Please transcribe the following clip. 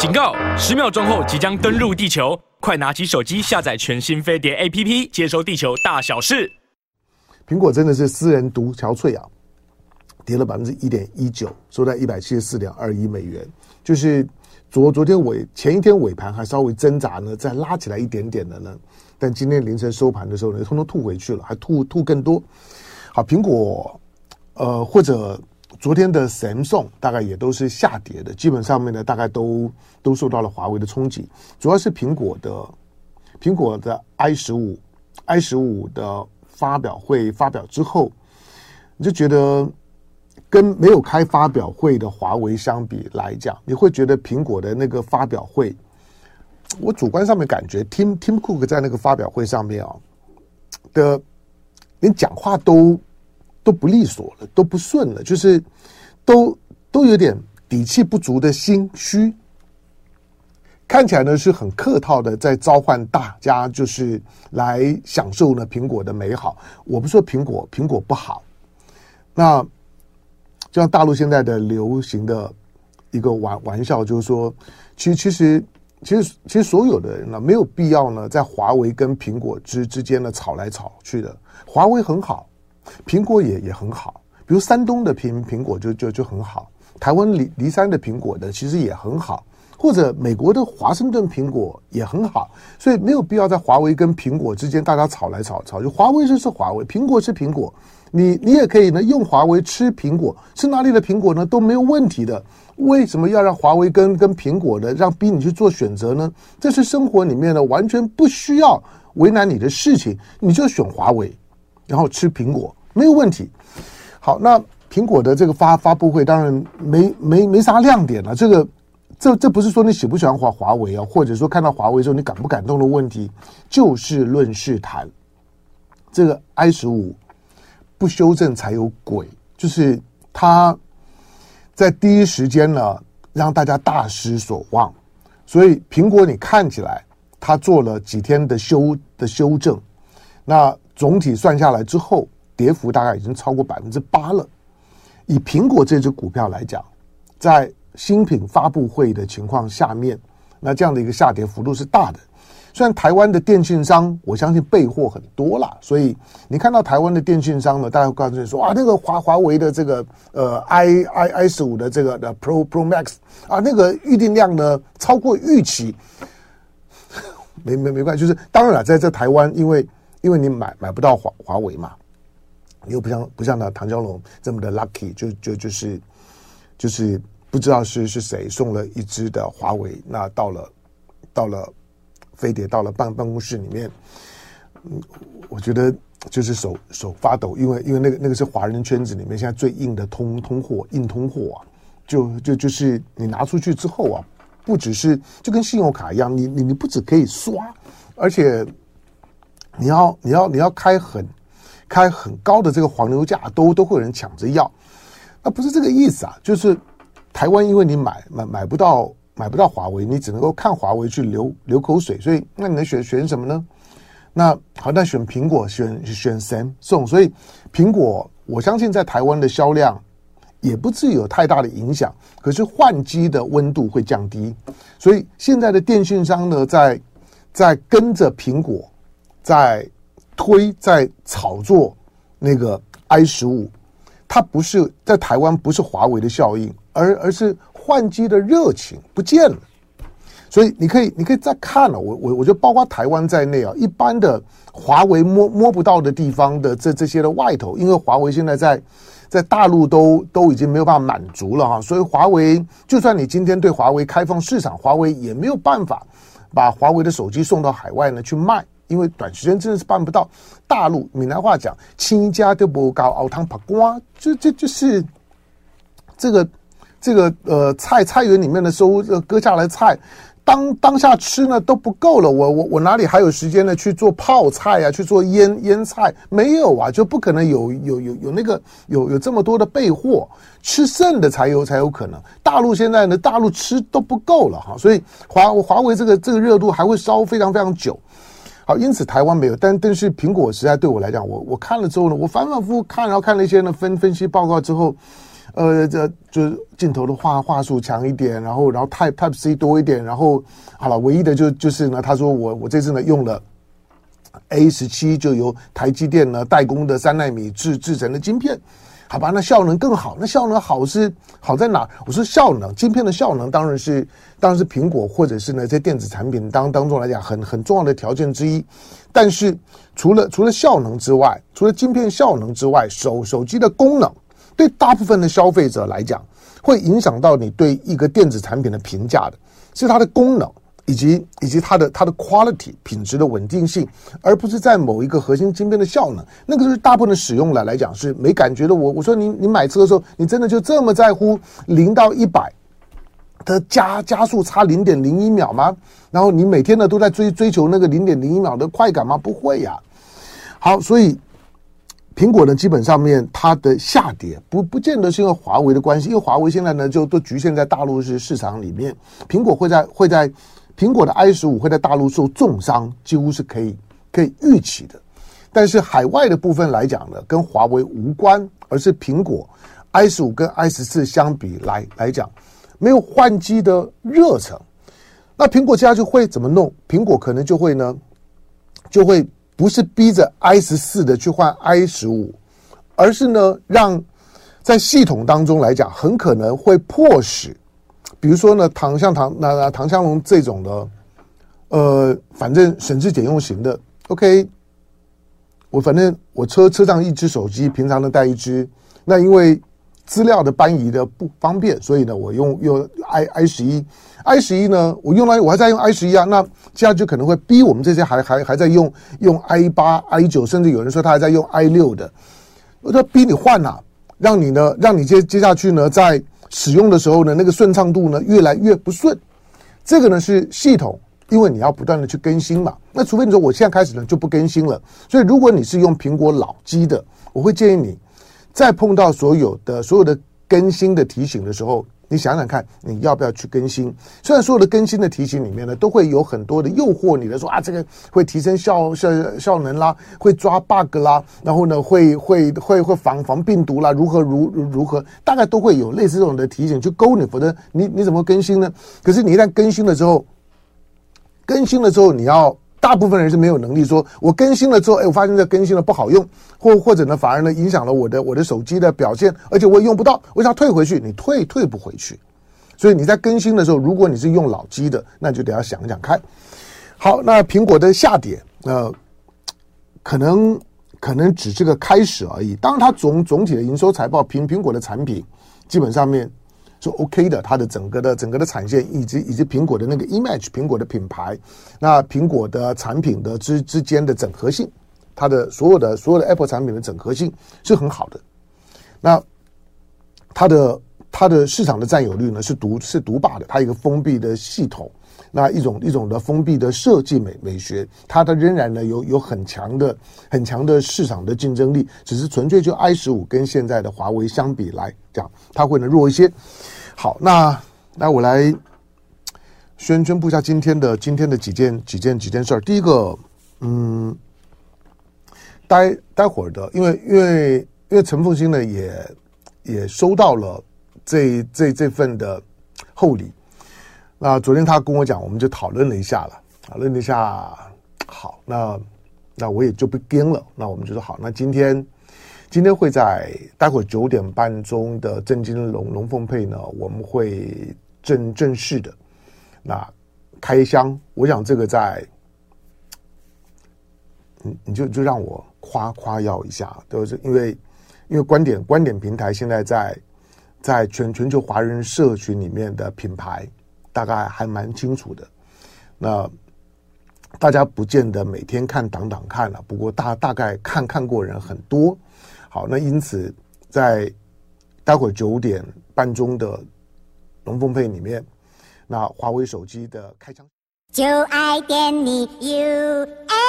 警告！十秒钟后即将登陆地球，快拿起手机下载全新飞碟 APP，接收地球大小事。苹果真的是私人独憔悴啊，跌了百分之一点一九，收在一百七十四点二一美元。就是昨昨天尾前一天尾盘还稍微挣扎呢，再拉起来一点点的呢，但今天凌晨收盘的时候呢，通通吐回去了，还吐吐更多。好，苹果呃或者。昨天的 Samsung 大概也都是下跌的，基本上面呢，大概都都受到了华为的冲击。主要是苹果的苹果的 i 十五 i 十五的发表会发表之后，你就觉得跟没有开发表会的华为相比来讲，你会觉得苹果的那个发表会，我主观上面感觉 Tim Tim Cook 在那个发表会上面啊的连讲话都。都不利索了，都不顺了，就是都都有点底气不足的心虚，看起来呢是很客套的，在召唤大家，就是来享受呢苹果的美好。我不说苹果苹果不好，那就像大陆现在的流行的一个玩玩笑，就是说，其实其实其实其实所有的人呢，没有必要呢在华为跟苹果之之间呢吵来吵去的，华为很好。苹果也也很好，比如山东的苹苹果就就就很好，台湾梨梨山的苹果的其实也很好，或者美国的华盛顿苹果也很好，所以没有必要在华为跟苹果之间大家吵来吵吵。就华为就是华为，苹果是苹果，你你也可以呢用华为吃苹果，吃哪里的苹果呢都没有问题的。为什么要让华为跟跟苹果的让逼你去做选择呢？这是生活里面呢完全不需要为难你的事情，你就选华为，然后吃苹果。没有问题。好，那苹果的这个发发布会当然没没没啥亮点了。这个这这不是说你喜不喜欢华华为啊，或者说看到华为之后你感不感动的问题，就事论事谈。这个 i 十五不修正才有鬼，就是它在第一时间呢让大家大失所望。所以苹果你看起来它做了几天的修的修正，那总体算下来之后。跌幅大概已经超过百分之八了。以苹果这只股票来讲，在新品发布会的情况下面，那这样的一个下跌幅度是大的。虽然台湾的电信商，我相信备货很多啦，所以你看到台湾的电信商呢，大家会告诉你说啊，那个华华为的这个呃 i i i 十五的这个的 Pro Pro Max 啊，那个预订量呢超过预期。没没没关系，就是当然了，在这台湾，因为因为你买买不到华华为嘛。你又不像不像那唐蛟龙这么的 lucky，就就就是就是不知道是是谁送了一支的华为，那到了到了飞碟到了办办公室里面，嗯，我觉得就是手手发抖，因为因为那个那个是华人圈子里面现在最硬的通通货硬通货啊，就就就是你拿出去之后啊，不只是就跟信用卡一样，你你你不只可以刷，而且你要你要你要开很。开很高的这个黄牛价，都都会有人抢着要，那不是这个意思啊，就是台湾因为你买买买不到买不到华为，你只能够看华为去流流口水，所以那你能选选什么呢？那好，那选苹果，选选 Samsung，所以苹果我相信在台湾的销量也不至于有太大的影响，可是换机的温度会降低，所以现在的电信商呢，在在跟着苹果在。推在炒作那个 i 十五，它不是在台湾，不是华为的效应，而而是换机的热情不见了。所以你可以，你可以再看了，我我我觉得包括台湾在内啊，一般的华为摸摸不到的地方的这这些的外头，因为华为现在在在大陆都都已经没有办法满足了哈，所以华为就算你今天对华为开放市场，华为也没有办法把华为的手机送到海外呢去卖。因为短时间真的是办不到，大陆闽南话讲“亲家都不搞熬汤扒瓜”，就这就是这个这个呃菜菜园里面的收割下来菜，当当下吃呢都不够了，我我我哪里还有时间呢去做泡菜啊，去做腌腌菜？没有啊，就不可能有有有有那个有有这么多的备货，吃剩的才有才有可能。大陆现在呢，大陆吃都不够了哈，所以华华为这个这个热度还会烧非常非常久。好，因此台湾没有，但但是苹果实在对我来讲，我我看了之后呢，我反反复复看，然后看了一些呢分分析报告之后，呃，这就是镜头的画画素强一点，然后然后 Type Type C 多一点，然后好了，唯一的就就是呢，他说我我这次呢用了 A 十七，就由台积电呢代工的三奈米制制成的晶片。好吧，那效能更好。那效能好是好在哪？我说效能，晶片的效能当然是，当然是苹果或者是呢在电子产品当当中来讲很很重要的条件之一。但是除了除了效能之外，除了晶片效能之外，手手机的功能对大部分的消费者来讲，会影响到你对一个电子产品的评价的，是它的功能。以及以及它的它的 quality 品质的稳定性，而不是在某一个核心晶片的效能，那个就是大部分的使用来来讲是没感觉的。我我说你你买车的时候，你真的就这么在乎零到一百的加加速差零点零一秒吗？然后你每天呢都在追追求那个零点零一秒的快感吗？不会呀。好，所以苹果呢基本上面它的下跌不不见得是因为华为的关系，因为华为现在呢就都局限在大陆市市场里面，苹果会在会在。苹果的 i 十五会在大陆受重伤，几乎是可以可以预期的。但是海外的部分来讲呢，跟华为无关，而是苹果 i 十五跟 i 十四相比来来讲，没有换机的热忱。那苹果接下来就会怎么弄？苹果可能就会呢，就会不是逼着 i 十四的去换 i 十五，而是呢，让在系统当中来讲，很可能会迫使。比如说呢，唐像唐那那唐香龙这种的，呃，反正省吃俭用型的，OK，我反正我车车上一只手机，平常呢带一只，那因为资料的搬移的不方便，所以呢，我用用 i i 十一，i 十一呢，我用来我还在用 i 十一啊，那接下来就可能会逼我们这些还还还在用用 i 八 i 九，甚至有人说他还在用 i 六的，我就逼你换呐、啊，让你呢，让你接接下去呢，在。使用的时候呢，那个顺畅度呢越来越不顺，这个呢是系统，因为你要不断的去更新嘛。那除非你说我现在开始呢就不更新了，所以如果你是用苹果老机的，我会建议你，在碰到所有的所有的更新的提醒的时候。你想想看，你要不要去更新？虽然所有的更新的提醒里面呢，都会有很多的诱惑你的说啊，这个会提升效效效能啦，会抓 bug 啦，然后呢，会会会会防防病毒啦，如何如如何，大概都会有类似这种的提醒去勾你，否则你你怎么更新呢？可是你一旦更新了之后，更新了之后，你要。大部分人是没有能力说，我更新了之后，哎，我发现这更新了不好用，或或者呢，反而呢影响了我的我的手机的表现，而且我也用不到，我想退回去，你退退不回去。所以你在更新的时候，如果你是用老机的，那就得要想想看。好，那苹果的下跌，呃，可能可能只是个开始而已。当它总总体的营收财报，苹苹果的产品基本上面。是 OK 的，它的整个的整个的产线以及以及苹果的那个 image，苹果的品牌，那苹果的产品的之之间的整合性，它的所有的所有的 Apple 产品的整合性是很好的。那它的它的市场的占有率呢是独是独霸的，它一个封闭的系统，那一种一种的封闭的设计美美学，它的仍然呢有有很强的很强的市场的竞争力，只是纯粹就 i 十五跟现在的华为相比来讲，它会呢弱一些。好，那那我来宣宣布一下今天的今天的几件几件几件事儿。第一个，嗯，待待会儿的，因为因为因为陈凤馨呢也也收到了这这这份的厚礼。那昨天他跟我讲，我们就讨论了一下了，讨论了一下。好，那那我也就不跟了。那我们就说好，那今天。今天会在待会九点半钟的正金龙龙凤配呢，我们会正正式的那开箱。我想这个在，你你就就让我夸夸耀一下，都是因为因为观点观点平台现在在在全全球华人社群里面的品牌大概还蛮清楚的。那大家不见得每天看档档看了，不过大大概看看过人很多。好，那因此在待会九点半钟的龙凤配里面，那华为手机的开箱，就爱点你 U。